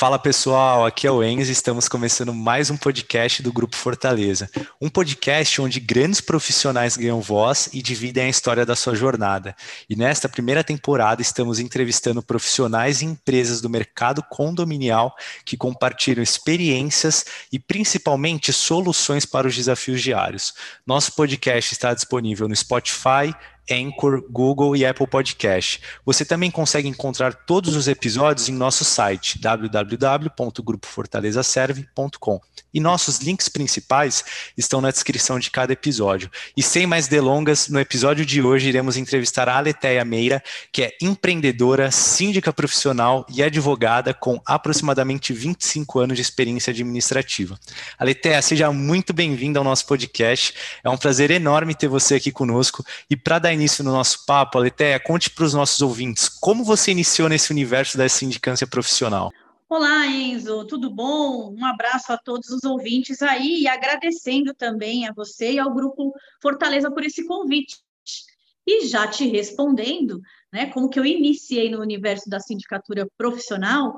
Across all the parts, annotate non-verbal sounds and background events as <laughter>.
Fala pessoal, aqui é o Enzo e estamos começando mais um podcast do Grupo Fortaleza. Um podcast onde grandes profissionais ganham voz e dividem a história da sua jornada. E nesta primeira temporada estamos entrevistando profissionais e empresas do mercado condominial que compartilham experiências e principalmente soluções para os desafios diários. Nosso podcast está disponível no Spotify, Anchor, Google e Apple Podcast. Você também consegue encontrar todos os episódios em nosso site www.grupofortalezaserve.com. E nossos links principais estão na descrição de cada episódio. E sem mais delongas, no episódio de hoje iremos entrevistar a Aleteia Meira, que é empreendedora, síndica profissional e advogada com aproximadamente 25 anos de experiência administrativa. Aleteia, seja muito bem-vinda ao nosso podcast. É um prazer enorme ter você aqui conosco. E para dar início no nosso papo, Aleteia, conte para os nossos ouvintes como você iniciou nesse universo da sindicância profissional. Olá, Enzo, tudo bom? Um abraço a todos os ouvintes aí e agradecendo também a você e ao Grupo Fortaleza por esse convite. E já te respondendo, né, como que eu iniciei no universo da sindicatura profissional,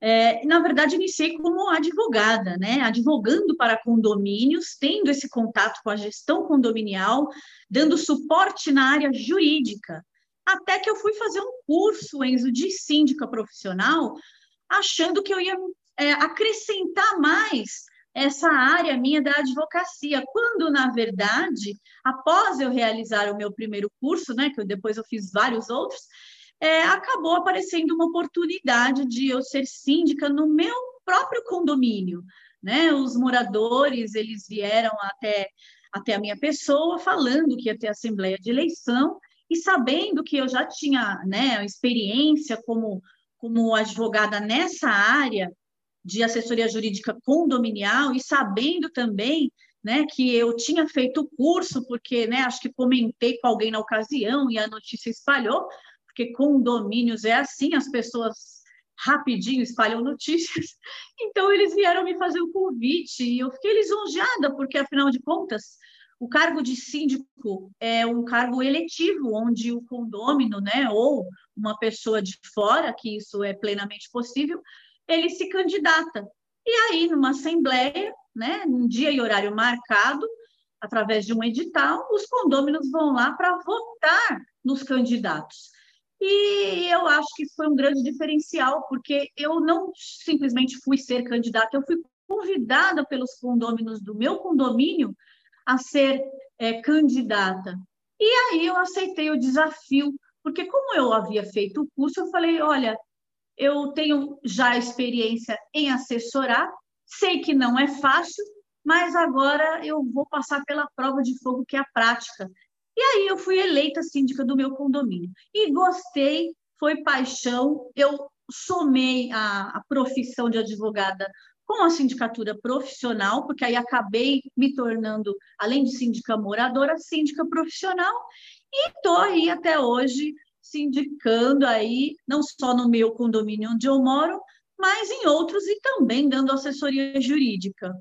é, na verdade, iniciei como advogada, né? Advogando para condomínios, tendo esse contato com a gestão condominial, dando suporte na área jurídica. Até que eu fui fazer um curso, Enzo, de síndica profissional, achando que eu ia é, acrescentar mais essa área minha da advocacia, quando, na verdade, após eu realizar o meu primeiro curso, né, que eu, depois eu fiz vários outros, é, acabou aparecendo uma oportunidade de eu ser síndica no meu próprio condomínio. Né? Os moradores eles vieram até, até a minha pessoa falando que ia ter assembleia de eleição e sabendo que eu já tinha né, experiência como, como advogada nessa área de assessoria jurídica condominial e sabendo também né, que eu tinha feito o curso, porque né, acho que comentei com alguém na ocasião e a notícia espalhou, porque condomínios é assim, as pessoas rapidinho espalham notícias. <laughs> Então, eles vieram me fazer o convite e eu fiquei lisonjeada, porque, afinal de contas, o cargo de síndico é um cargo eletivo, onde o condômino, né, ou uma pessoa de fora, que isso é plenamente possível, ele se candidata. E aí, numa assembleia, né, um dia e horário marcado, através de um edital, os condôminos vão lá para votar nos candidatos. E eu acho que isso foi um grande diferencial, porque eu não simplesmente fui ser candidata, eu fui convidada pelos condôminos do meu condomínio a ser é, candidata. E aí eu aceitei o desafio, porque como eu havia feito o curso, eu falei, olha, eu tenho já experiência em assessorar, sei que não é fácil, mas agora eu vou passar pela prova de fogo, que é a prática. E aí eu fui eleita síndica do meu condomínio. E gostei, foi paixão. Eu somei a, a profissão de advogada com a sindicatura profissional, porque aí acabei me tornando, além de síndica moradora, síndica profissional, e estou aí até hoje sindicando aí, não só no meu condomínio onde eu moro, mas em outros e também dando assessoria jurídica.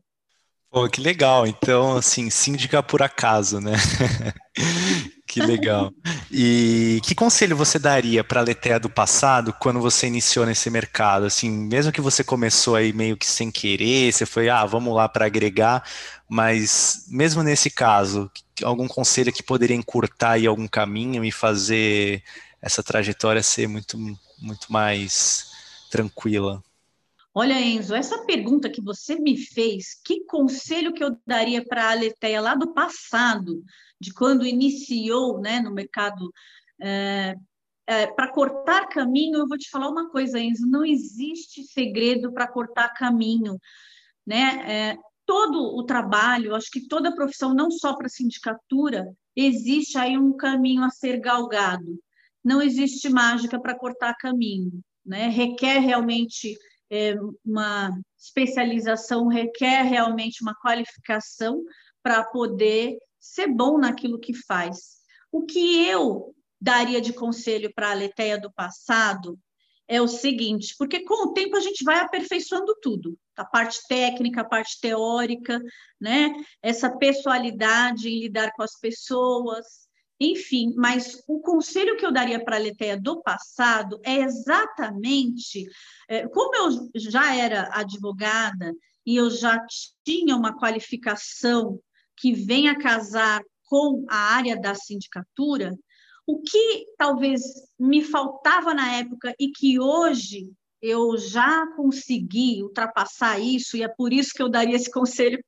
Pô, que legal. Então, assim, síndica por acaso, né? <laughs> que legal. E que conselho você daria para a Letéia do passado quando você iniciou nesse mercado? Assim, mesmo que você começou aí meio que sem querer, você foi, ah, vamos lá para agregar, mas mesmo nesse caso, algum conselho que poderia encurtar aí algum caminho e fazer essa trajetória ser muito, muito mais tranquila? Olha, Enzo, essa pergunta que você me fez, que conselho que eu daria para a Aleteia lá do passado, de quando iniciou né, no mercado, é, é, para cortar caminho, eu vou te falar uma coisa, Enzo, não existe segredo para cortar caminho. Né? É, todo o trabalho, acho que toda a profissão, não só para a sindicatura, existe aí um caminho a ser galgado. Não existe mágica para cortar caminho. Né? Requer realmente é, uma especialização requer realmente uma qualificação para poder ser bom naquilo que faz. O que eu daria de conselho para a Leteia do passado é o seguinte, porque com o tempo a gente vai aperfeiçoando tudo, a parte técnica, a parte teórica, né? Essa pessoalidade em lidar com as pessoas. Enfim, mas o conselho que eu daria para a Letéia do passado é exatamente, é, como eu já era advogada e eu já tinha uma qualificação que vem a casar com a área da sindicatura, o que talvez me faltava na época e que hoje eu já consegui ultrapassar isso, e é por isso que eu daria esse conselho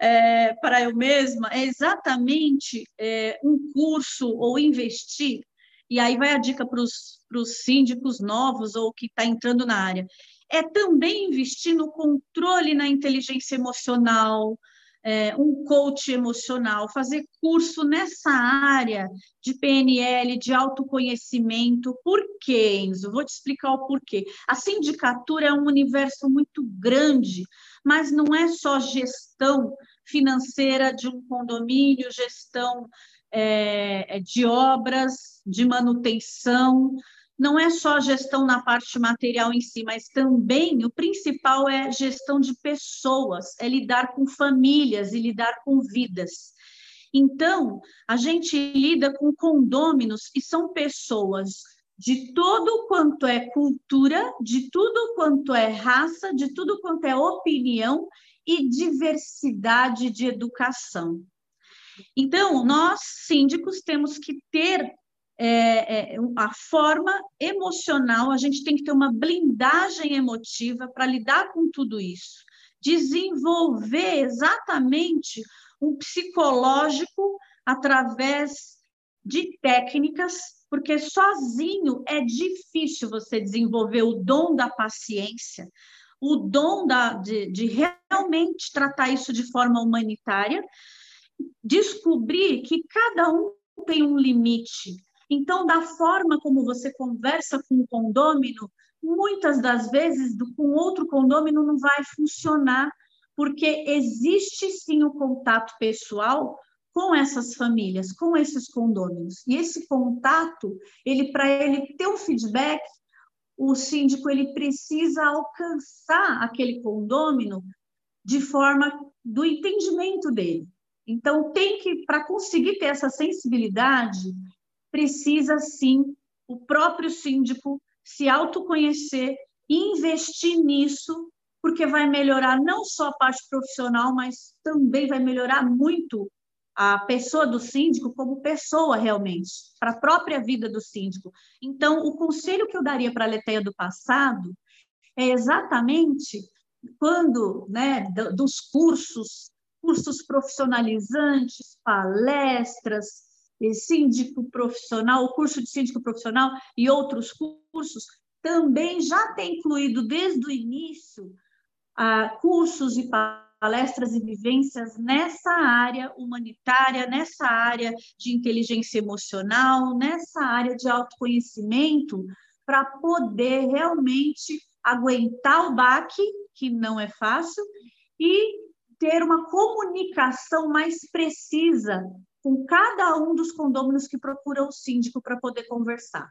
é, para eu mesma, é exatamente é, um curso ou investir, e aí vai a dica para os síndicos novos ou que está entrando na área, é também investir no controle na inteligência emocional, é, um coach emocional, fazer curso nessa área de PNL, de autoconhecimento. Por quê, Enzo? Vou te explicar o porquê. A sindicatura é um universo muito grande, mas não é só gestão financeira de um condomínio, gestão é, de obras, de manutenção, não é só gestão na parte material em si, mas também o principal é gestão de pessoas, é lidar com famílias e lidar com vidas. Então, a gente lida com condôminos e são pessoas de todo quanto é cultura, de tudo quanto é raça, de tudo quanto é opinião e diversidade de educação. Então, nós, síndicos, temos que ter é, é, a forma emocional, a gente tem que ter uma blindagem emotiva para lidar com tudo isso, desenvolver exatamente um psicológico através de técnicas, porque sozinho é difícil você desenvolver o dom da paciência, o dom da, de, de realmente tratar isso de forma humanitária, descobrir que cada um tem um limite, então, da forma como você conversa com o condômino, muitas das vezes com outro condômino não vai funcionar, porque existe sim o contato pessoal com essas famílias, com esses condôminos. E esse contato, ele para ele ter um feedback, o síndico ele precisa alcançar aquele condômino de forma do entendimento dele. Então tem que para conseguir ter essa sensibilidade, precisa sim o próprio síndico se autoconhecer investir nisso, porque vai melhorar não só a parte profissional, mas também vai melhorar muito a pessoa do síndico como pessoa realmente, para a própria vida do síndico. Então, o conselho que eu daria para a Leteia do passado é exatamente quando, né, dos cursos, cursos profissionalizantes, palestras, síndico profissional, o curso de síndico profissional e outros cursos, também já tem incluído desde o início ah, cursos e palestras e vivências nessa área humanitária, nessa área de inteligência emocional, nessa área de autoconhecimento, para poder realmente aguentar o baque, que não é fácil, e ter uma comunicação mais precisa com cada um dos condôminos que procuram o síndico para poder conversar.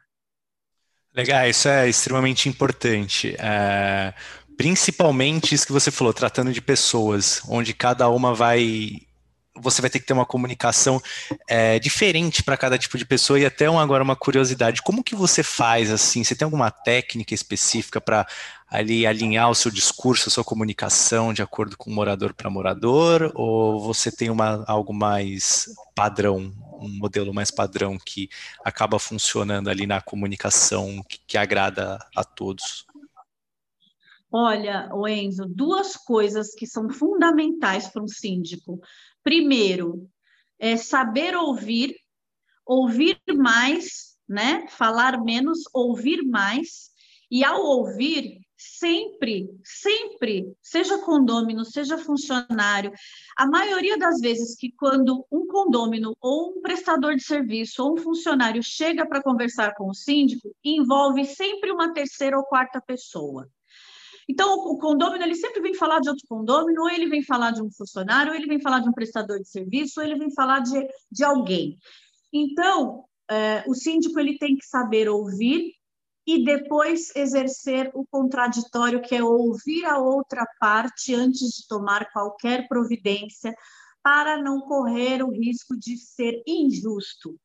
Legal, isso é extremamente importante. É, principalmente isso que você falou, tratando de pessoas, onde cada uma vai. Você vai ter que ter uma comunicação é, diferente para cada tipo de pessoa e até um, agora uma curiosidade, como que você faz assim? Você tem alguma técnica específica para ali alinhar o seu discurso, a sua comunicação de acordo com morador para morador, ou você tem uma, algo mais padrão, um modelo mais padrão que acaba funcionando ali na comunicação que, que agrada a todos? Olha, Enzo, duas coisas que são fundamentais para um síndico. Primeiro, é saber ouvir, ouvir mais, né? Falar menos, ouvir mais. E ao ouvir, sempre, sempre, seja condômino, seja funcionário, a maioria das vezes que quando um condômino ou um prestador de serviço ou um funcionário chega para conversar com o síndico, envolve sempre uma terceira ou quarta pessoa. Então, o condômino, ele sempre vem falar de outro condômino, ou ele vem falar de um funcionário, ou ele vem falar de um prestador de serviço, ou ele vem falar de, de alguém. Então, é, o síndico, ele tem que saber ouvir e depois exercer o contraditório, que é ouvir a outra parte antes de tomar qualquer providência, para não correr o risco de ser injusto.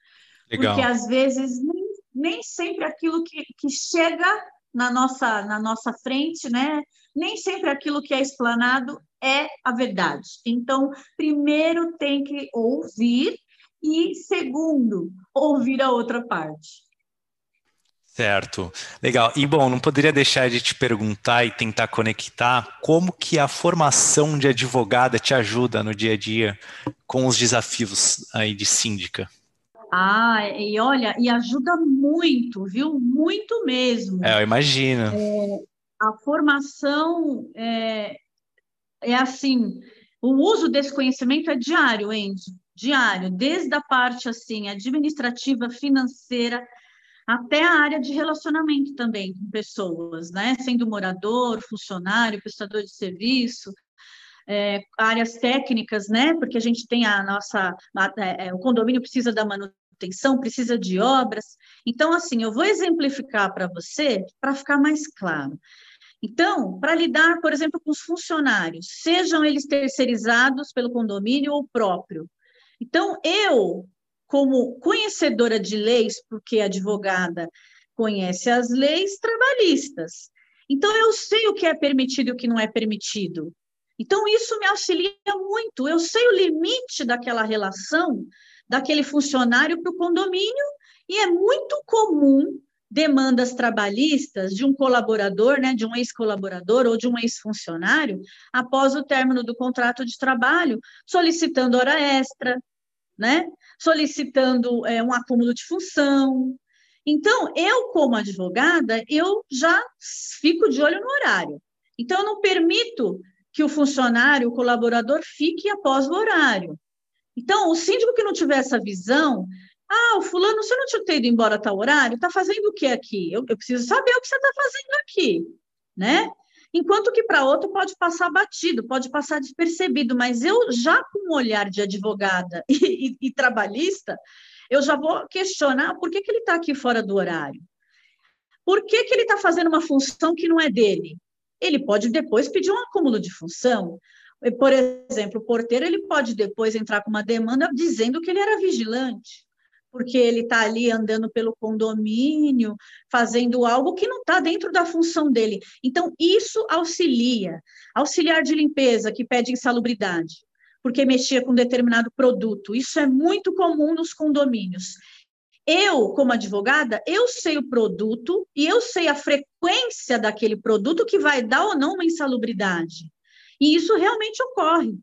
Legal. Porque às vezes nem, nem sempre aquilo que, que chega na nossa, na nossa frente, né? Nem sempre aquilo que é explanado é a verdade. Então, primeiro tem que ouvir e segundo, ouvir a outra parte. Certo, legal. E bom, não poderia deixar de te perguntar e tentar conectar como que a formação de advogada te ajuda no dia a dia com os desafios aí de síndica. Ah, e olha, e ajuda muito, viu? Muito mesmo. É, eu imagino. É, a formação é, é assim, o uso desse conhecimento é diário, Enzo, diário, desde a parte assim administrativa, financeira, até a área de relacionamento também com pessoas, né? Sendo morador, funcionário, prestador de serviço, é, áreas técnicas, né? Porque a gente tem a nossa, é, é, o condomínio precisa da manutenção, precisa de obras. Então, assim, eu vou exemplificar para você para ficar mais claro. Então, para lidar, por exemplo, com os funcionários, sejam eles terceirizados pelo condomínio ou próprio. Então, eu, como conhecedora de leis, porque advogada conhece as leis trabalhistas. Então, eu sei o que é permitido e o que não é permitido. Então, isso me auxilia muito. Eu sei o limite daquela relação, daquele funcionário para o condomínio, e é muito comum demandas trabalhistas de um colaborador, né, de um ex-colaborador ou de um ex-funcionário, após o término do contrato de trabalho, solicitando hora extra, né? solicitando é, um acúmulo de função. Então, eu, como advogada, eu já fico de olho no horário. Então, eu não permito que o funcionário, o colaborador, fique após o horário. Então, o síndico que não tiver essa visão, ah, o fulano, você não tinha ido embora a tal horário? Está fazendo o que aqui? Eu, eu preciso saber o que você está fazendo aqui, né? Enquanto que para outro pode passar batido, pode passar despercebido, mas eu já com um olhar de advogada <laughs> e, e, e trabalhista, eu já vou questionar por que, que ele está aqui fora do horário. Por que, que ele está fazendo uma função que não é dele? Ele pode depois pedir um acúmulo de função. Por exemplo, o porteiro ele pode depois entrar com uma demanda dizendo que ele era vigilante porque ele está ali andando pelo condomínio, fazendo algo que não está dentro da função dele. Então, isso auxilia. Auxiliar de limpeza que pede insalubridade, porque mexia com determinado produto. Isso é muito comum nos condomínios. Eu, como advogada, eu sei o produto e eu sei a frequência daquele produto que vai dar ou não uma insalubridade. E isso realmente ocorre.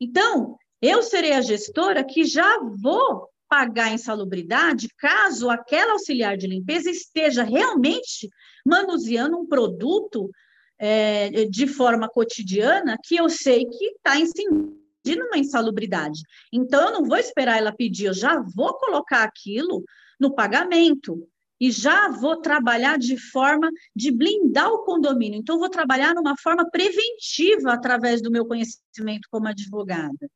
Então, eu serei a gestora que já vou pagar insalubridade caso aquela auxiliar de limpeza esteja realmente manuseando um produto é, de forma cotidiana que eu sei que está incidindo uma insalubridade. Então, eu não vou esperar ela pedir, eu já vou colocar aquilo no pagamento e já vou trabalhar de forma de blindar o condomínio. Então, vou trabalhar numa forma preventiva através do meu conhecimento como advogada.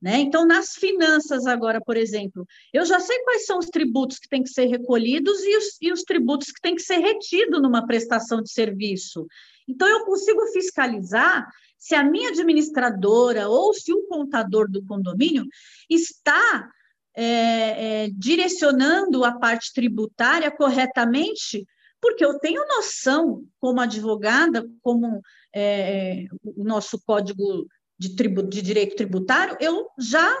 Né? Então, nas finanças, agora, por exemplo, eu já sei quais são os tributos que têm que ser recolhidos e os, e os tributos que têm que ser retidos numa prestação de serviço. Então, eu consigo fiscalizar se a minha administradora ou se o contador do condomínio está é, é, direcionando a parte tributária corretamente, porque eu tenho noção, como advogada, como é, o nosso código de, tribu, de direito tributário, eu já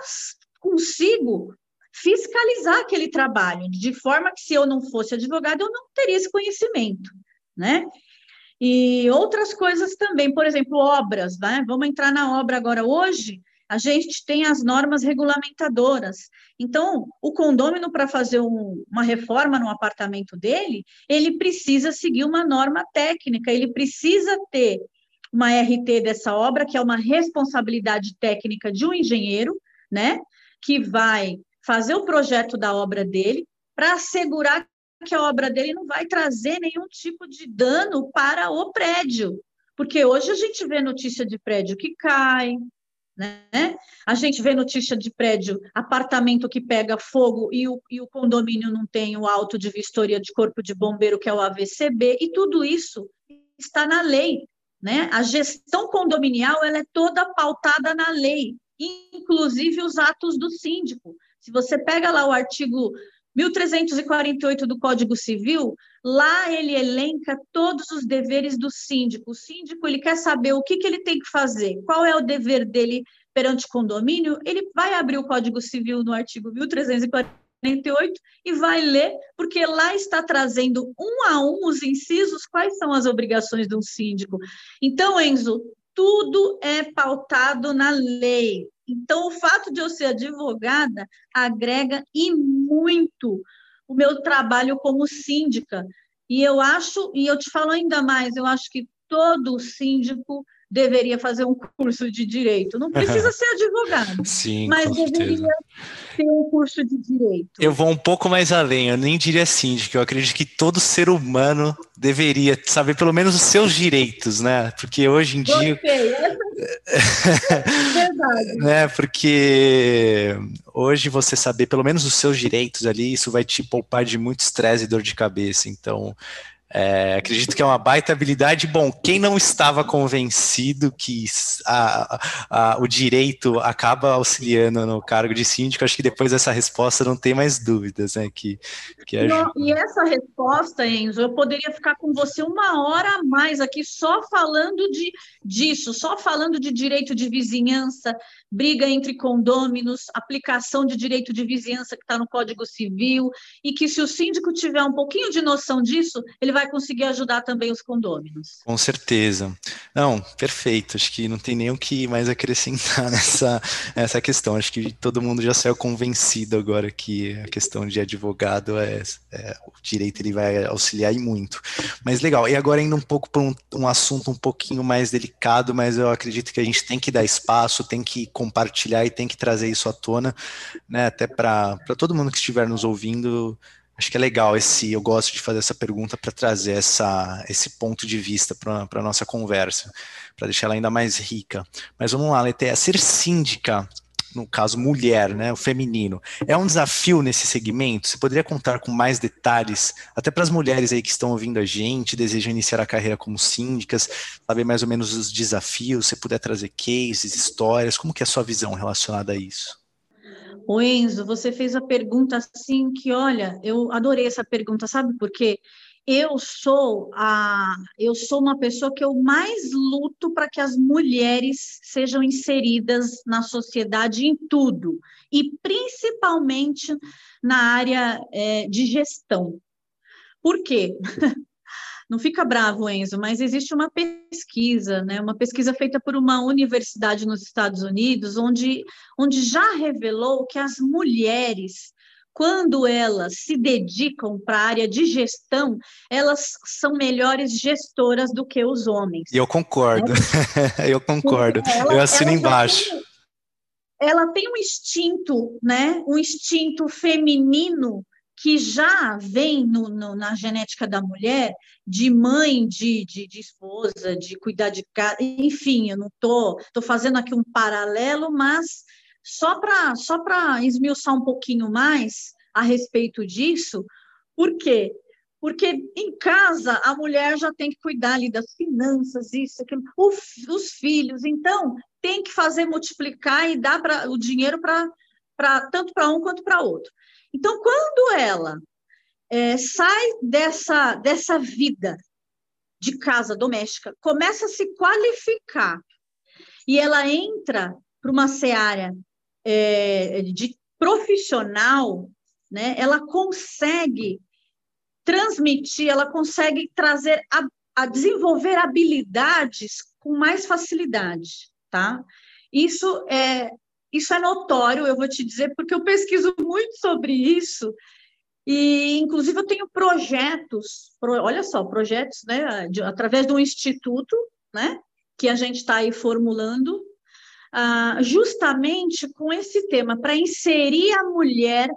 consigo fiscalizar aquele trabalho, de forma que se eu não fosse advogado, eu não teria esse conhecimento, né? E outras coisas também, por exemplo, obras, né? Vamos entrar na obra agora. Hoje, a gente tem as normas regulamentadoras. Então, o condômino, para fazer um, uma reforma no apartamento dele, ele precisa seguir uma norma técnica, ele precisa ter uma RT dessa obra, que é uma responsabilidade técnica de um engenheiro, né, que vai fazer o projeto da obra dele para assegurar que a obra dele não vai trazer nenhum tipo de dano para o prédio. Porque hoje a gente vê notícia de prédio que cai, né? A gente vê notícia de prédio, apartamento que pega fogo e o, e o condomínio não tem o auto de vistoria de corpo de bombeiro, que é o AVCB, e tudo isso está na lei. Né? A gestão condominial ela é toda pautada na lei. inclusive os atos do síndico. Se você pega lá o artigo 1348 do Código Civil, lá ele elenca todos os deveres do síndico. O síndico ele quer saber o que, que ele tem que fazer, qual é o dever dele perante condomínio, ele vai abrir o Código Civil no artigo 1348 e vai ler, porque lá está trazendo um a um os incisos, quais são as obrigações de um síndico. Então, Enzo, tudo é pautado na lei. Então, o fato de eu ser advogada agrega e muito o meu trabalho como síndica. E eu acho, e eu te falo ainda mais, eu acho que todo síndico deveria fazer um curso de direito. Não precisa <laughs> ser advogado, Sim, mas deveria ter um curso de direito. Eu vou um pouco mais além, eu nem diria síndico, eu acredito que todo ser humano deveria saber pelo menos os seus direitos, né? Porque hoje em dia. Gostei. <laughs> Verdade. né? Porque hoje você saber pelo menos os seus direitos ali, isso vai te poupar de muito estresse e dor de cabeça. Então, é, acredito que é uma baita habilidade. Bom, quem não estava convencido que a, a, o direito acaba auxiliando no cargo de síndico, acho que depois dessa resposta não tem mais dúvidas, né? Que, que ajuda. E essa resposta, Enzo, eu poderia ficar com você uma hora a mais aqui só falando de, disso, só falando de direito de vizinhança, briga entre condôminos, aplicação de direito de vizinhança que está no Código Civil, e que se o síndico tiver um pouquinho de noção disso, ele vai conseguir ajudar também os condôminos. Com certeza. Não, perfeito. Acho que não tem nem o que mais acrescentar <laughs> nessa, nessa questão. Acho que todo mundo já saiu convencido agora que a questão de advogado é, é o direito ele vai auxiliar e muito. Mas legal. E agora indo um pouco para um, um assunto um pouquinho mais delicado, mas eu acredito que a gente tem que dar espaço, tem que compartilhar e tem que trazer isso à tona, né? Até para todo mundo que estiver nos ouvindo, acho que é legal esse. Eu gosto de fazer essa pergunta para trazer essa, esse ponto de vista para a nossa conversa, para deixar ela ainda mais rica. Mas vamos lá, Letéia, ser síndica no caso mulher, né, o feminino, é um desafio nesse segmento? Você poderia contar com mais detalhes, até para as mulheres aí que estão ouvindo a gente, desejam iniciar a carreira como síndicas, saber mais ou menos os desafios, você puder trazer cases, histórias, como que é a sua visão relacionada a isso? O Enzo, você fez a pergunta assim que, olha, eu adorei essa pergunta, sabe por quê? eu sou a eu sou uma pessoa que eu mais luto para que as mulheres sejam inseridas na sociedade em tudo e principalmente na área é, de gestão. Por quê? <laughs> Não fica bravo, Enzo, mas existe uma pesquisa, né, uma pesquisa feita por uma universidade nos Estados Unidos, onde, onde já revelou que as mulheres quando elas se dedicam para a área de gestão, elas são melhores gestoras do que os homens. Eu concordo, né? <laughs> eu concordo, ela, eu assino embaixo. Tem, ela tem um instinto, né? Um instinto feminino que já vem no, no, na genética da mulher, de mãe, de, de, de, esposa, de cuidar de casa, enfim, eu não estou tô, tô fazendo aqui um paralelo, mas só para só esmiuçar um pouquinho mais a respeito disso, por quê? Porque em casa a mulher já tem que cuidar ali das finanças, isso, aquilo, o, os filhos, então tem que fazer multiplicar e dar pra, o dinheiro para tanto para um quanto para outro. Então, quando ela é, sai dessa, dessa vida de casa doméstica, começa a se qualificar e ela entra para uma seara é, de profissional, né, ela consegue transmitir, ela consegue trazer a, a desenvolver habilidades com mais facilidade, tá? Isso é isso é notório, eu vou te dizer, porque eu pesquiso muito sobre isso e, inclusive, eu tenho projetos, pro, olha só, projetos, né, de, através do instituto, né, que a gente está aí formulando ah, justamente com esse tema, para inserir a mulher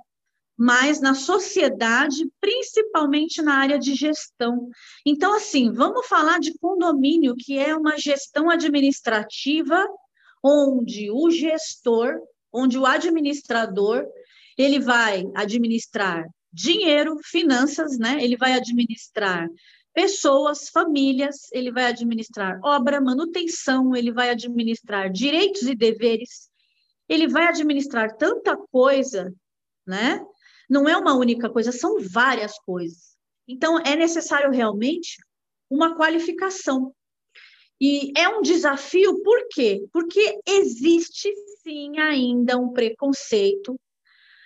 mais na sociedade, principalmente na área de gestão. Então, assim, vamos falar de condomínio, que é uma gestão administrativa onde o gestor, onde o administrador, ele vai administrar dinheiro, finanças, né? Ele vai administrar pessoas, famílias, ele vai administrar obra, manutenção, ele vai administrar direitos e deveres. ele vai administrar tanta coisa, né? Não é uma única coisa, são várias coisas. Então, é necessário realmente uma qualificação. E é um desafio, por quê? Porque existe sim ainda um preconceito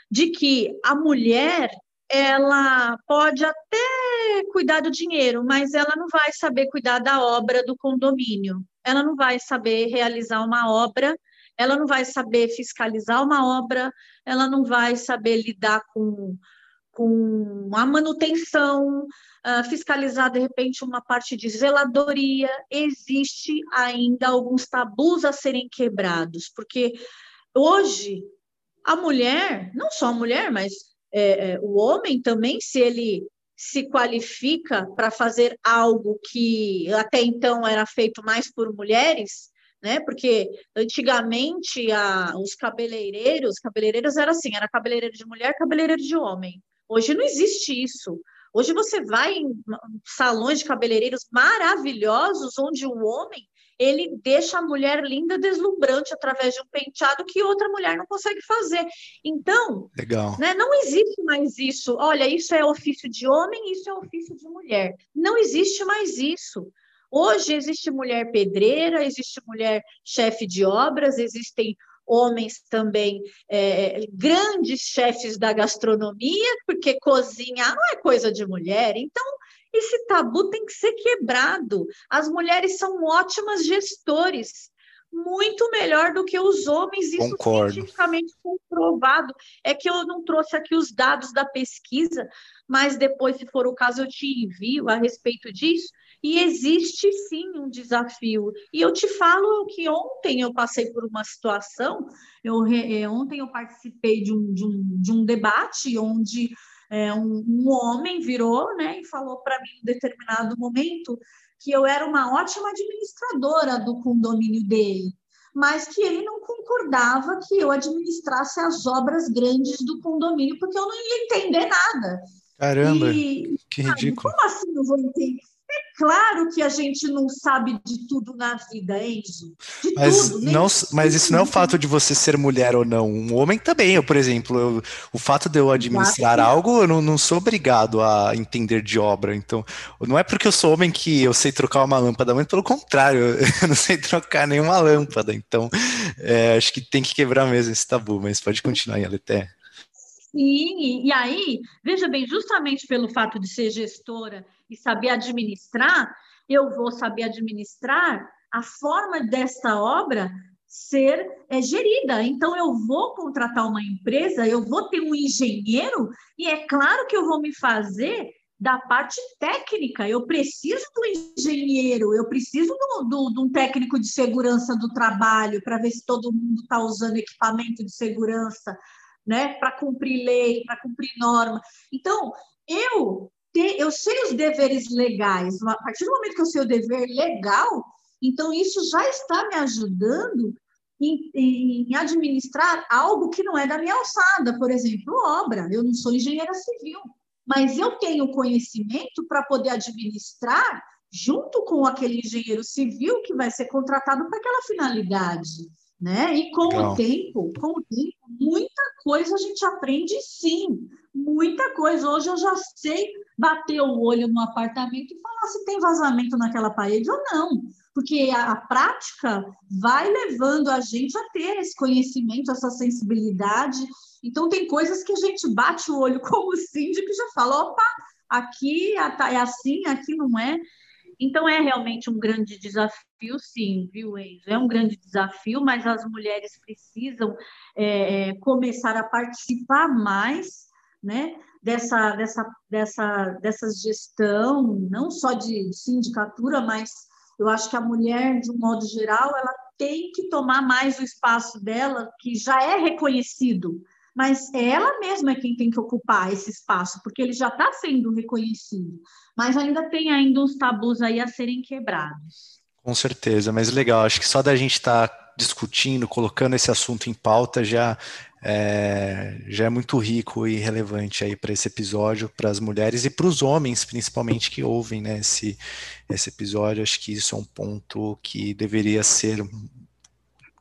de que a mulher ela pode até cuidar do dinheiro, mas ela não vai saber cuidar da obra do condomínio. Ela não vai saber realizar uma obra, ela não vai saber fiscalizar uma obra, ela não vai saber lidar com, com a manutenção, uh, fiscalizar de repente uma parte de zeladoria. Existe ainda alguns tabus a serem quebrados, porque hoje a mulher, não só a mulher, mas é, é, o homem também, se ele se qualifica para fazer algo que até então era feito mais por mulheres, né? Porque antigamente a, os cabeleireiros, cabeleireiros era assim, era cabeleireiro de mulher, cabeleireiro de homem. Hoje não existe isso. Hoje você vai em salões de cabeleireiros maravilhosos onde o homem ele deixa a mulher linda, deslumbrante através de um penteado que outra mulher não consegue fazer. Então, Legal. Né, não existe mais isso. Olha, isso é ofício de homem, isso é ofício de mulher. Não existe mais isso. Hoje existe mulher pedreira, existe mulher chefe de obras, existem homens também é, grandes chefes da gastronomia, porque cozinhar não é coisa de mulher. Então, esse tabu tem que ser quebrado. As mulheres são ótimas gestores, muito melhor do que os homens, isso Concordo. cientificamente comprovado. É que eu não trouxe aqui os dados da pesquisa, mas depois, se for o caso, eu te envio a respeito disso. E existe sim um desafio. E eu te falo que ontem eu passei por uma situação, eu, é, ontem eu participei de um, de um, de um debate onde é, um, um, homem virou né, e falou para mim em um determinado momento que eu era uma ótima administradora do condomínio dele, mas que ele não concordava que eu administrasse as obras grandes do condomínio, porque eu não ia entender nada. Caramba, e, que ridículo. Como assim eu vou entender? É claro que a gente não sabe de tudo na vida, Enzo. De mas, tudo, não, mas isso não é o fato de você ser mulher ou não. Um homem também, eu, por exemplo, eu, o fato de eu administrar Exato. algo, eu não, não, sou obrigado a entender de obra. Então, não é porque eu sou homem que eu sei trocar uma lâmpada, muito pelo contrário, <laughs> eu não sei trocar nenhuma lâmpada. Então, é, acho que tem que quebrar mesmo esse tabu, mas pode continuar, Aleté. Sim, e aí, veja bem, justamente pelo fato de ser gestora e saber administrar, eu vou saber administrar a forma desta obra ser é, gerida. Então, eu vou contratar uma empresa, eu vou ter um engenheiro, e é claro que eu vou me fazer da parte técnica. Eu preciso do engenheiro, eu preciso de um técnico de segurança do trabalho para ver se todo mundo está usando equipamento de segurança, né? Para cumprir lei, para cumprir norma. Então, eu ter, eu sei os deveres legais. A partir do momento que eu sei o dever legal, então isso já está me ajudando em, em, administrar algo que não é da minha alçada, por exemplo, obra. Eu não sou engenheira civil, mas eu tenho conhecimento para poder administrar junto com aquele engenheiro civil que vai ser contratado para aquela finalidade. Né? E com Legal. o tempo, com o tempo, muita coisa a gente aprende sim, muita coisa. Hoje eu já sei bater o olho no apartamento e falar se tem vazamento naquela parede ou não, porque a, a prática vai levando a gente a ter esse conhecimento, essa sensibilidade. Então, tem coisas que a gente bate o olho <laughs> como síndico e já fala: opa, aqui é assim, aqui não é. Então, é realmente um grande desafio, sim, viu, Enzo? É um grande desafio, mas as mulheres precisam é, começar a participar mais né, dessa, dessa, dessa, dessa gestão, não só de, sindicatura, mas eu acho que a mulher, de um modo geral, ela tem que tomar mais o espaço dela, que já é reconhecido, mas ela mesma é quem tem que ocupar esse espaço, porque ele já está sendo reconhecido, mas ainda tem ainda uns tabus aí a serem quebrados. Com certeza, mas legal, acho que só da gente estar tá discutindo, colocando esse assunto em pauta já é, já é muito rico e relevante aí para esse episódio, para as mulheres e para os homens, principalmente, que ouvem né, esse, esse episódio. Acho que isso é um ponto que deveria ser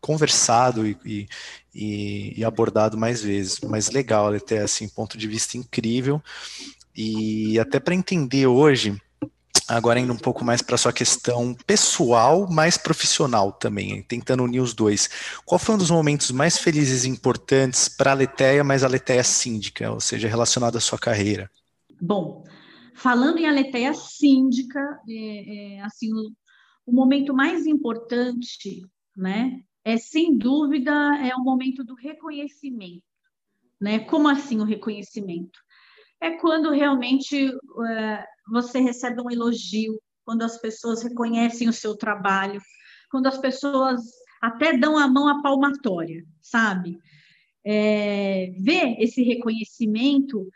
conversado e, e, e, abordado mais vezes. Mas legal, até assim, ponto de vista incrível. E até para entender hoje, agora indo um pouco mais para sua questão pessoal, mais profissional também, tentando unir os dois. Qual foi um dos momentos mais felizes e importantes para a Leteia, mas a Leteia síndica, ou seja, relacionado à sua carreira? Bom, falando em Aleteia síndica, é, é, assim, o, o, momento mais importante, né, é sem dúvida é o momento do reconhecimento, né? Como assim o reconhecimento? É quando realmente é, você recebe um elogio, quando as pessoas reconhecem o seu trabalho, quando as pessoas até dão a mão à palmatória, sabe? É, ver esse reconhecimento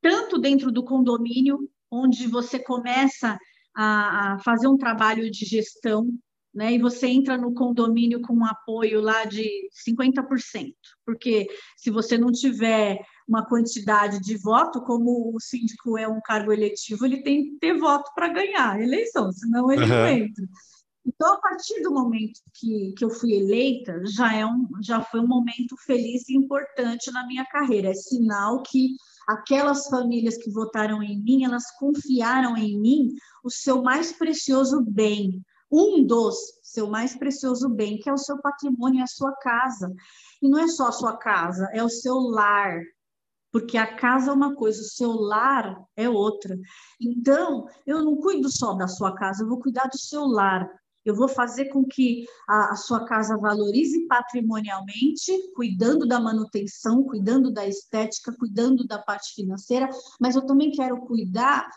tanto dentro do condomínio, onde você começa a, a fazer um trabalho de gestão, né? E você entra no condomínio com um apoio lá de 50%, porque se você não tiver uma quantidade de voto, como o síndico é um cargo eletivo, ele tem que ter voto para ganhar a eleição, senão ele uhum. não entra. Então, a partir do momento que, que eu fui eleita, já, é um, já foi um momento feliz e importante na minha carreira. É sinal que aquelas famílias que votaram em mim, elas confiaram em mim o seu mais precioso bem, um dos seu mais precioso bem, que é o seu patrimônio, é a sua casa. E não é só a sua casa, é o seu lar. Porque a casa é uma coisa, o seu lar é outra. Então, eu não cuido só da sua casa, eu vou cuidar do seu lar, eu vou fazer com que a, a, sua casa valorize patrimonialmente, cuidando da manutenção, cuidando da estética, cuidando da parte financeira, mas eu também quero cuidar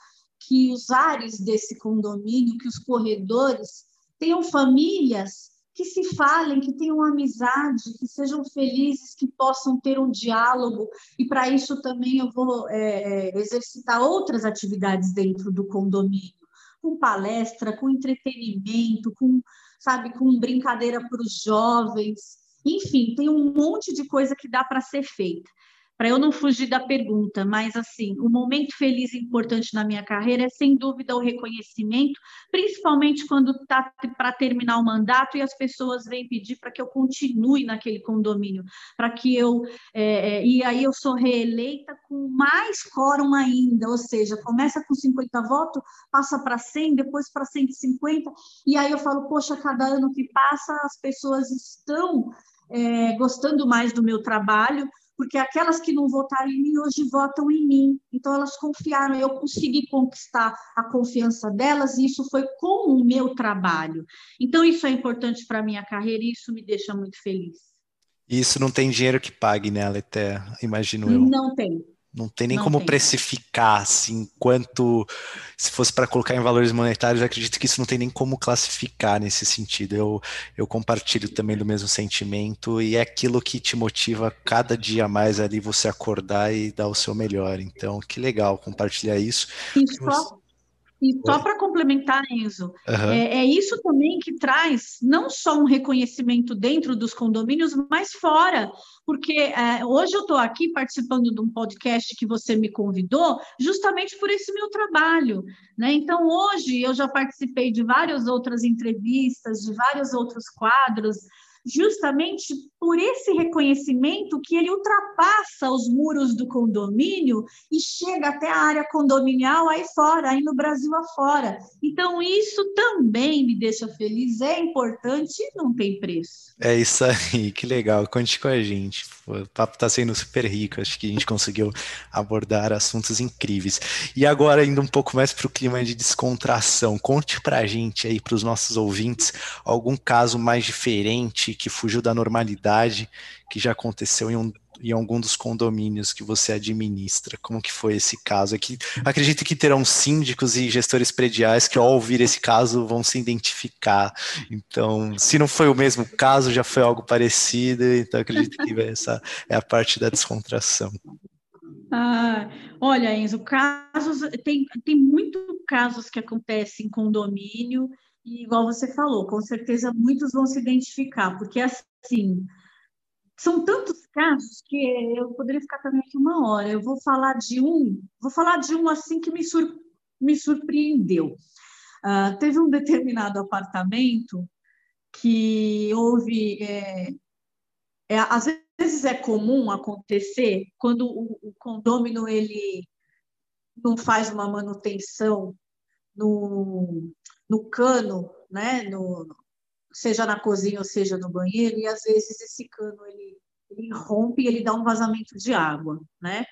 que os ares desse condomínio, que os corredores tenham famílias que se falem, que tenham amizade, que sejam felizes, que possam ter um diálogo. E para isso também eu vou é, é exercitar outras atividades dentro do condomínio com palestra, com entretenimento, com, sabe, com brincadeira para os jovens. Enfim, tem um monte de coisa que dá para ser feita para eu não fugir da pergunta, mas assim, o momento feliz e importante na minha carreira é sem dúvida o reconhecimento, principalmente quando está para terminar o mandato e as pessoas vêm pedir para que eu continue naquele condomínio, para que eu é, é, e aí eu sou reeleita com mais quórum ainda, ou seja, começa com 50 votos, passa para 100, depois para 150, e aí eu falo, poxa, cada ano que passa as pessoas estão é, gostando mais do meu trabalho, porque aquelas que não votaram em mim hoje votam em mim. Então elas confiaram, eu consegui conquistar a confiança delas e isso foi com o meu trabalho. Então isso é importante para a minha carreira e isso me deixa muito feliz. Isso não tem dinheiro que pague, né, Aleté? Imagino eu. Não tem. Não tem nem não como tem. precificar, assim, quanto. Se fosse para colocar em valores monetários, acredito que isso não tem nem como classificar nesse sentido. Eu, eu compartilho também do mesmo sentimento e é aquilo que te motiva cada dia mais ali você acordar e dar o seu melhor. Então, que legal compartilhar isso. E só, e só para complementar, Enzo, uhum. é, é, isso também que traz não só um reconhecimento dentro dos condomínios, mas fora. Porque é, hoje eu estou aqui participando de um podcast que você me convidou, justamente por esse meu trabalho. Né? Então, hoje eu já participei de várias outras entrevistas, de vários outros quadros justamente por esse reconhecimento que ele ultrapassa os muros do condomínio e chega até a área condominial aí fora, aí no Brasil afora. Então, isso também me deixa feliz, é importante e não tem preço. É isso aí, <laughs> que legal. Conte com a gente. O papo está sendo super rico, acho que a gente conseguiu abordar assuntos incríveis. E agora, indo um pouco mais para o clima de descontração, conte para a gente aí, para os nossos ouvintes, algum caso mais diferente que fugiu da normalidade, que já aconteceu em, um, em algum dos condomínios que você administra. Como que foi esse caso? Acredito que terão síndicos e gestores prediais que ao ouvir esse caso vão se identificar. Então, se não foi o mesmo caso, já foi algo parecido, então acredito que essa é a parte da descontração. Ah, olha, Enzo, casos tem, tem muito casos que acontecem em condomínio e igual você falou, com certeza muitos vão se identificar, porque assim, são tantos casos que eu poderia ficar também aqui uma hora. Eu vou falar de um, vou falar de um assim que me, sur, me surpreendeu. Uh, teve um determinado apartamento que houve. É, é, às vezes é comum acontecer quando o, o condômino ele não faz uma manutenção no, no cano, né? No, seja na cozinha ou seja no banheiro, e às vezes esse cano ele, ele rompe e ele dá um vazamento de água, né?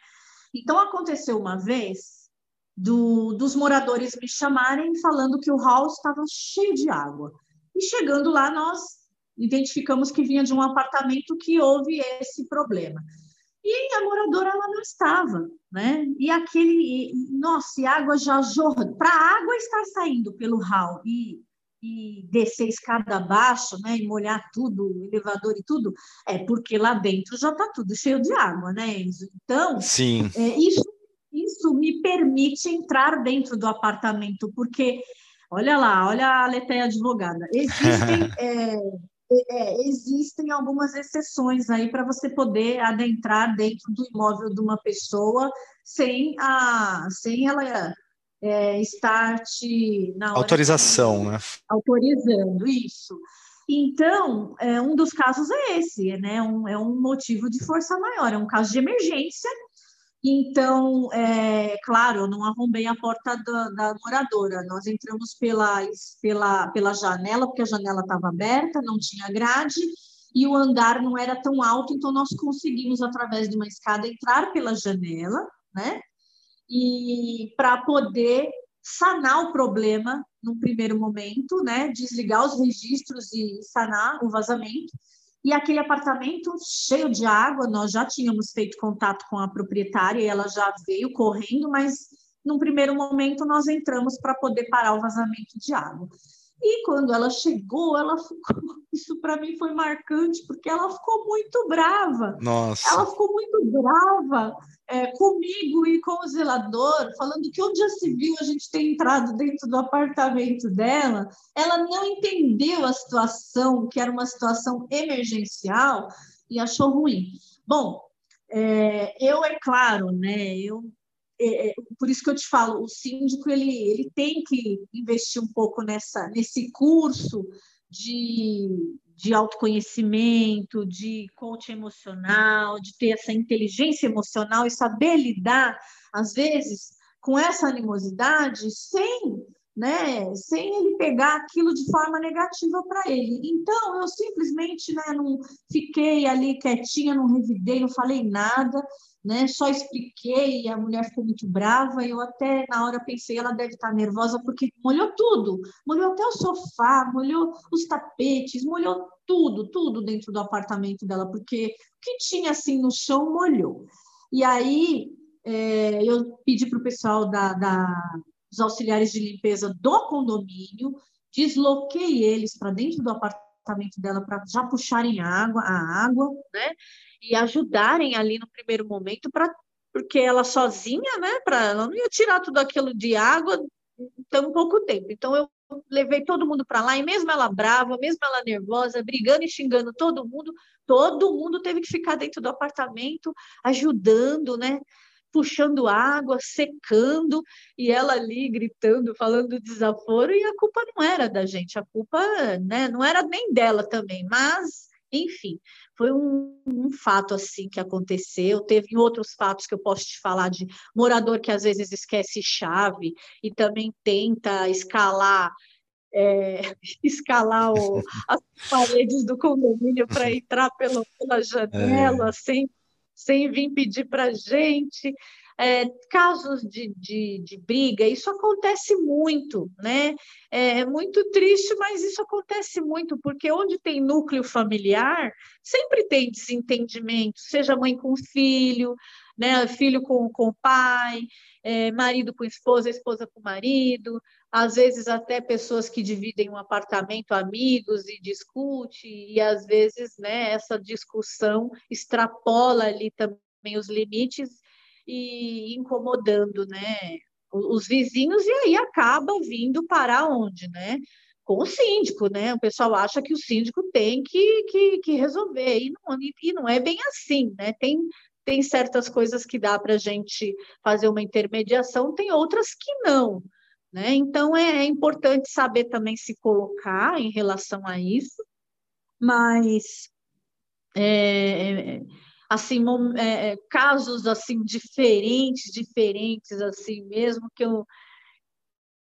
Então aconteceu uma vez do, dos moradores me chamarem falando que o hall estava cheio de água. E chegando lá, nós identificamos que vinha de um apartamento que houve esse problema. E a moradora ela não estava, né? E aquele, nossa, e água já jorrando. Para a água estar saindo pelo hall e, e descer escada abaixo, né? E molhar tudo, o elevador e tudo, é porque lá dentro já está tudo cheio de água, né, Enzo? Então, Sim. É, isso, isso me permite entrar dentro do apartamento, porque Olha lá, olha a Letéia advogada. Existem <laughs> é, é, existem algumas exceções aí para você poder adentrar dentro do imóvel de uma pessoa sem, a, sem ela é, estar te, na autorização, né? Autorizando isso. Então, é, um dos casos é esse, né? Um, é um motivo de força maior, é um caso de emergência então, é, claro, eu não arrombei a porta da, da, moradora. Nós entramos pela, pela, pela janela, porque a janela estava aberta, não tinha grade, e o andar não era tão alto, então nós conseguimos, através de uma escada, entrar pela janela, né? E para poder sanar o problema num primeiro momento, né? Desligar os registros e sanar o vazamento. E aquele apartamento cheio de água, nós já tínhamos feito contato com a proprietária e ela já veio correndo, mas num primeiro momento nós entramos para poder parar o vazamento de água. E quando ela chegou, ela ficou, <laughs> isso para mim foi marcante, porque ela ficou muito brava. Nossa. Ela ficou muito brava é, comigo e com o zelador, falando que onde já se viu a gente ter entrado dentro do apartamento dela, ela não entendeu a situação, que era uma situação emergencial, e achou ruim. Bom, é, eu, é claro, né, eu, é, é, por isso que eu te falo, o síndico, ele, ele tem que investir um pouco nessa, nesse curso de, de autoconhecimento, de coaching emocional, de ter essa inteligência emocional e saber lidar, às vezes, com essa animosidade sem, né, sem ele pegar aquilo de forma negativa para ele. Então, eu simplesmente né, não fiquei ali quietinha, não revidei, não falei nada, né? Só expliquei a mulher ficou muito brava. Eu até na hora pensei, ela deve estar nervosa porque molhou tudo, molhou até o sofá, molhou os tapetes, molhou tudo, tudo dentro do apartamento dela, porque o que tinha assim no chão molhou. E aí é, eu pedi para o pessoal da, da, dos auxiliares de limpeza do condomínio, desloquei eles para dentro do apartamento dela para já puxarem água, a água, né? e ajudarem ali no primeiro momento para porque ela sozinha, né, para ela não ia tirar tudo aquilo de água em tão pouco tempo. Então eu levei todo mundo para lá e mesmo ela brava, mesmo ela nervosa, brigando e xingando todo mundo, todo mundo teve que ficar dentro do apartamento ajudando, né? Puxando água, secando, e ela ali gritando, falando desaforo, e a culpa não era da gente, a culpa né, não era nem dela também, mas, enfim, foi um, um, fato assim que aconteceu. Teve outros fatos que eu posso te falar de morador que às vezes esquece chave e também tenta escalar é, <laughs> escalar o, as paredes do condomínio para <laughs> entrar pelo, pela janela é. sem, sem vir pedir para gente é, casos de, de, de, briga, isso acontece muito, né? É muito triste, mas isso acontece muito, porque onde tem núcleo familiar, sempre tem desentendimento, seja mãe com filho, né? filho com, com pai, é, marido com esposa, esposa com marido, às vezes até pessoas que dividem um apartamento, amigos, e discute, e às vezes né, essa discussão extrapola ali também os limites e incomodando, né, os vizinhos e aí acaba vindo para onde, né? Com o síndico, né? O pessoal acha que o síndico tem que, que, que resolver e não, e não é bem assim, né? Tem, tem certas coisas que dá para a gente fazer uma intermediação, tem outras que não, né? Então é, é importante saber também se colocar em relação a isso, mas é, assim é, é, casos assim diferentes, diferentes assim mesmo que eu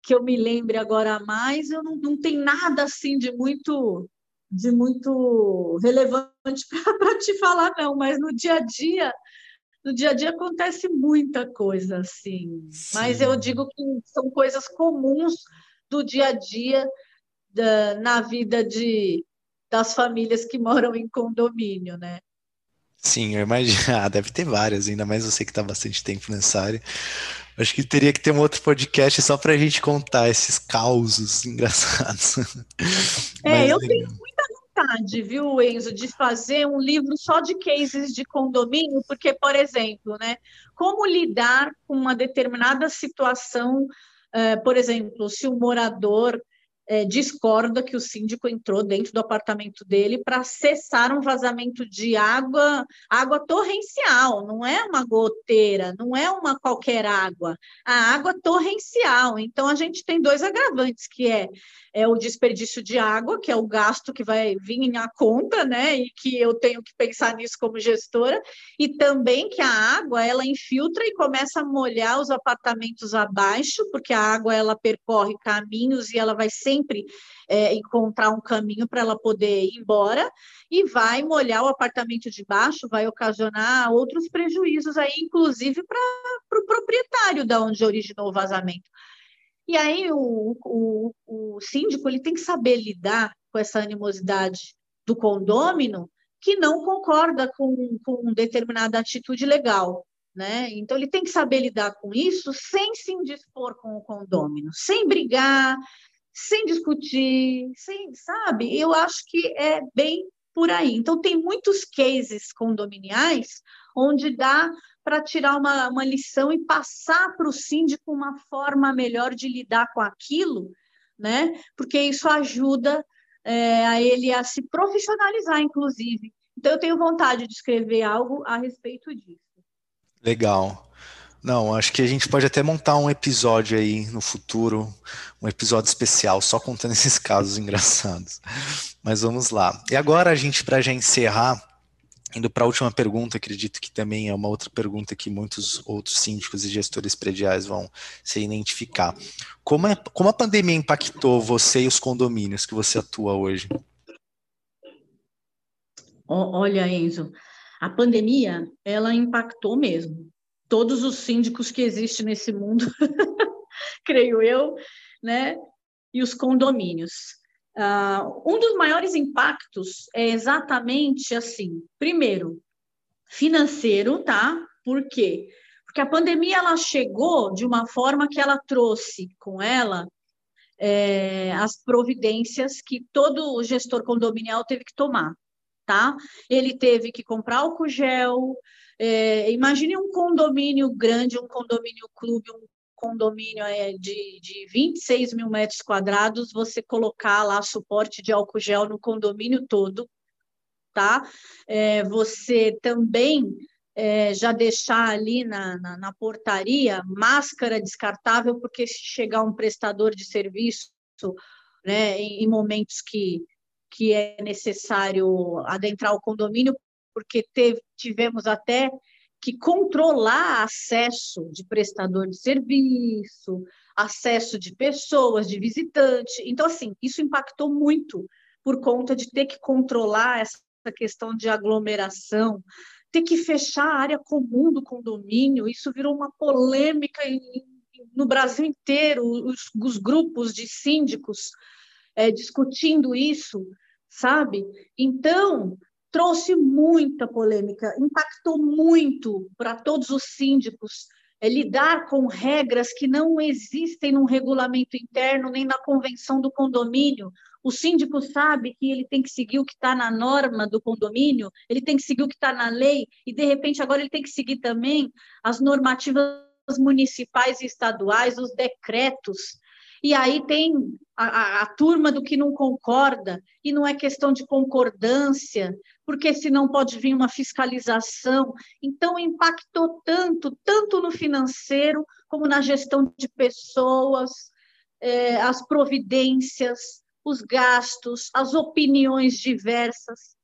que eu me lembre agora mais, eu não, não tem nada assim de muito de muito relevante <laughs> para te falar não, mas no dia a dia no dia a dia acontece muita coisa assim, Sim. mas eu digo que são coisas comuns do dia a dia da, na vida de das famílias que moram em condomínio, né? Sim, eu imagino. <laughs> Ah, deve ter várias, ainda mais você que está bastante tempo nessa área. Acho que teria que ter um outro podcast só para a gente contar esses causos <laughs> engraçados. É, Mas, eu tenho muita vontade, viu, Enzo, de fazer um livro só de cases de condomínio, porque, por exemplo, né, como lidar com uma determinada situação, uh, por exemplo, se um morador é, discorda que o síndico entrou dentro do apartamento dele para cessar um vazamento de água, água torrencial, não é uma goteira, não é uma qualquer água, a água torrencial. Então a gente tem dois agravantes, que é, é o desperdício de água, que é o gasto que vai vir na conta, né? E que eu tenho que pensar nisso como gestora, e também que a água ela infiltra e começa a molhar os apartamentos abaixo, porque a água ela percorre caminhos e ela vai sempre sempre é, encontrar um caminho para ela poder ir embora e vai molhar o apartamento de baixo, vai ocasionar outros prejuízos aí, inclusive para o pro proprietário da onde originou o vazamento. E aí o, o, o síndico ele tem que saber lidar com essa animosidade do condômino que não concorda com, com determinada atitude legal. Né? Então, ele tem que saber lidar com isso sem se indispor com o condômino, sem brigar, sem discutir, sem, sabe? Eu acho que é bem por aí. Então, tem muitos cases condominiais onde dá para tirar uma, uma lição e passar para o síndico uma forma melhor de lidar com aquilo, né? Porque isso ajuda é, a ele a se profissionalizar, inclusive. Então, eu tenho vontade de escrever algo a respeito disso. Legal. Não, acho que a gente pode até montar um episódio aí no futuro, um episódio especial só contando <laughs> esses casos engraçados. Mas vamos lá. E agora a gente, para já encerrar, indo para a última pergunta, acredito que também é uma outra pergunta que muitos outros síndicos e gestores prediais vão se identificar. Como, é, como a pandemia impactou você e os condomínios que você atua hoje? Olha, Enzo, a pandemia, ela impactou mesmo todos os síndicos que existem nesse mundo, <laughs> creio eu, né? E os condomínios. Uh, um dos maiores impactos é exatamente assim. Primeiro, financeiro, tá? Por quê? Porque a pandemia ela chegou de uma forma que ela trouxe com ela é, as providências que todo gestor condominial teve que tomar, tá? Ele teve que comprar álcool gel, é, imagine um condomínio grande, um condomínio clube, um condomínio é, de, de 26 mil metros quadrados, você colocar lá suporte de álcool gel no condomínio todo, tá? É, você também é, já deixar ali na, na, na, portaria máscara descartável, porque se chegar um prestador de serviço, né, em, em momentos que, que é necessário adentrar o condomínio, porque teve, tivemos até que controlar acesso de prestador de serviço, acesso de pessoas, de visitante. Então, assim, isso impactou muito por conta de ter que controlar essa questão de aglomeração, ter que fechar a área comum do condomínio. Isso virou uma polêmica no Brasil inteiro, os, os grupos de síndicos é, discutindo isso, sabe? Então, trouxe muita polêmica, impactou muito para todos os síndicos é, lidar com regras que não existem no regulamento interno nem na convenção do condomínio. O síndico sabe que ele tem que seguir o que está na norma do condomínio, ele tem que seguir o que está na lei, e de repente agora ele tem que seguir também as normativas municipais e estaduais, os decretos. E aí tem a, a, a, turma do que não concorda, e não é questão de concordância, porque senão pode vir uma fiscalização. Então, impactou tanto, tanto no financeiro, como na gestão de pessoas, é, as providências, os gastos, as opiniões diversas,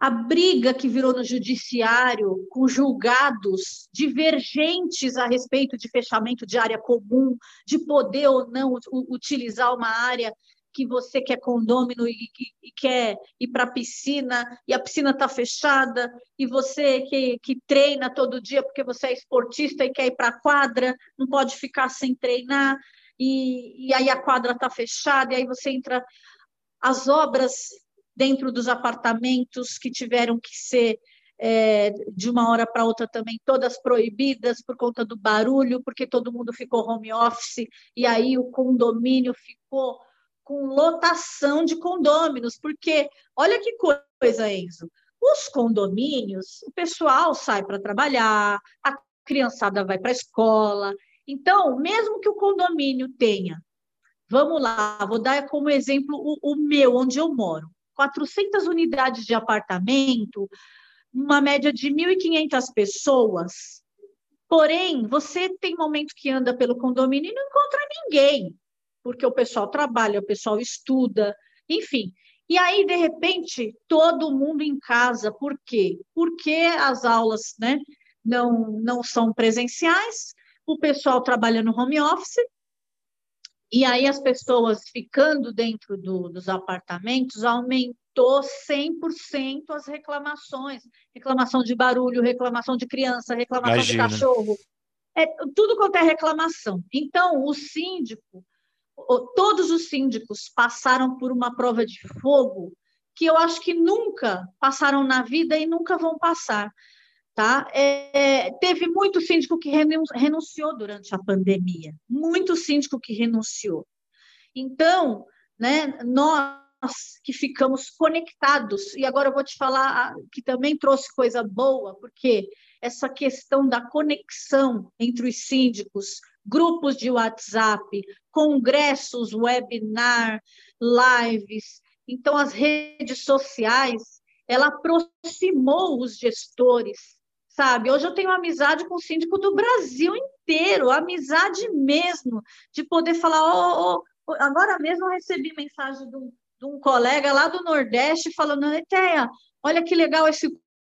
a briga que virou no judiciário com julgados divergentes a respeito de fechamento de área comum, de poder ou não utilizar uma área que você quer condômino e, e, e quer ir para a piscina, e a piscina está fechada, e você que, que treina todo dia porque você é esportista e quer ir para a quadra, não pode ficar sem treinar, e, e aí a quadra está fechada, e aí você entra. As obras dentro dos apartamentos que tiveram que ser é, de uma hora para outra também todas proibidas por conta do barulho, porque todo mundo ficou home office, e aí o condomínio ficou com lotação de condôminos, porque olha que coisa, Enzo. Os condomínios, o pessoal sai para trabalhar, a criançada vai para a escola. Então, mesmo que o condomínio tenha, vamos lá, vou dar como exemplo o, o meu, onde eu moro. 400 unidades de apartamento, uma média de 1.500 pessoas. Porém, você tem momento que anda pelo condomínio e não encontra ninguém, porque o pessoal trabalha, o pessoal estuda, enfim. E aí, de repente, todo mundo em casa. Por quê? Porque as aulas né, não, não são presenciais, o pessoal trabalha no home office, e aí as pessoas ficando dentro do, dos apartamentos aumentou 100% as reclamações, reclamação de barulho, reclamação de criança, reclamação Imagina. de cachorro, é, tudo quanto é reclamação. Então, o síndico, todos os síndicos passaram por uma prova de fogo que eu acho que nunca passaram na vida e nunca vão passar. Tá? É, teve muito síndico que renunciou durante a pandemia, muito síndico que renunciou. Então, né, nós que ficamos conectados, e agora eu vou te falar que também trouxe coisa boa, porque essa questão da conexão entre os síndicos, grupos de WhatsApp, congressos, webinar, lives, então as redes sociais, ela aproximou os gestores sabe? Hoje eu tenho amizade com o síndico do Brasil inteiro, amizade mesmo, de poder falar, oh, oh, agora mesmo eu recebi mensagem de um, de um colega lá do Nordeste falando, Eteia, olha que legal esse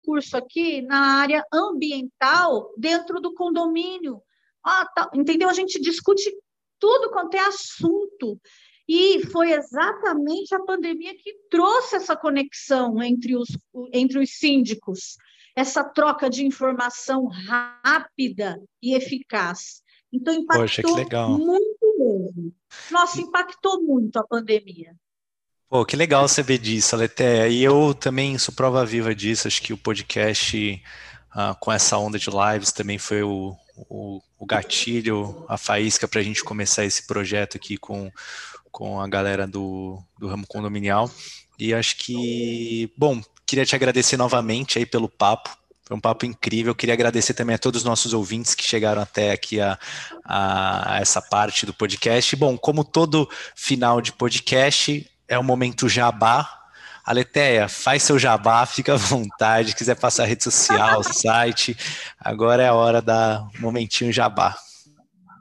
curso aqui na área ambiental dentro do condomínio. Ah, tá, entendeu? A gente discute tudo quanto é assunto. E foi exatamente a pandemia que trouxe essa conexão entre os, entre os síndicos essa troca de informação rápida e eficaz. Então, impactou Poxa, muito mesmo. Nossa, impactou muito a pandemia. Pô, que legal saber disso, Aletéia. E eu também sou prova viva disso. Acho que o podcast uh, com essa onda de lives também foi o, o, o gatilho, a faísca para a gente começar esse projeto aqui com, com a galera do, do ramo condominial. E acho que, bom, Queria te agradecer novamente aí pelo papo. Foi um papo incrível. Queria agradecer também a todos os nossos ouvintes que chegaram até aqui a, a, essa parte do podcast. Bom, como todo final de podcast, é o momento jabá. Aleteia, faz seu jabá, <laughs> fica à vontade. Quiser passar a rede social, <laughs> site, agora é a hora da momentinho jabá.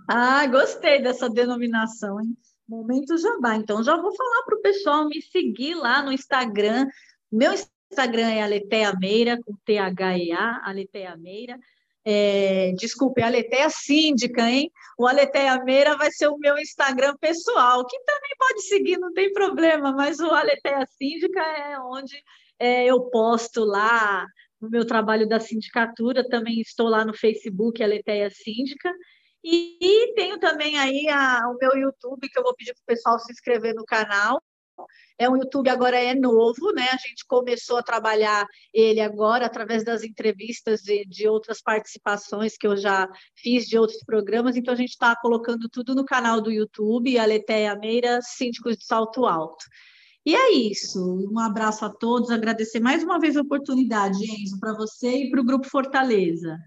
Ah, gostei dessa denominação, hein? Momento jabá. Então, já vou falar para o pessoal me seguir lá no Instagram. Meu Instagram é Aleteia Meira, com T-H-E-A, Aleteia Meira. É, desculpe, Aleteia Síndica, hein? O Aleteia Meira vai ser o meu Instagram pessoal, que também pode seguir, não tem problema, mas o Aleteia Síndica é onde é, eu posto lá no meu trabalho da sindicatura, também estou lá no Facebook, Aleteia Síndica, e, e tenho também aí a, o meu YouTube, que eu vou pedir para o pessoal se inscrever no canal, é um YouTube agora é novo, né? A gente começou a trabalhar ele agora através das entrevistas e de outras participações que eu já fiz de outros programas. Então a gente está colocando tudo no canal do YouTube, Aleteia Meira, Síndicos de Salto Alto. E é isso. Um abraço a todos. Agradecer mais uma vez a oportunidade, Enzo, para você e para o Grupo Fortaleza.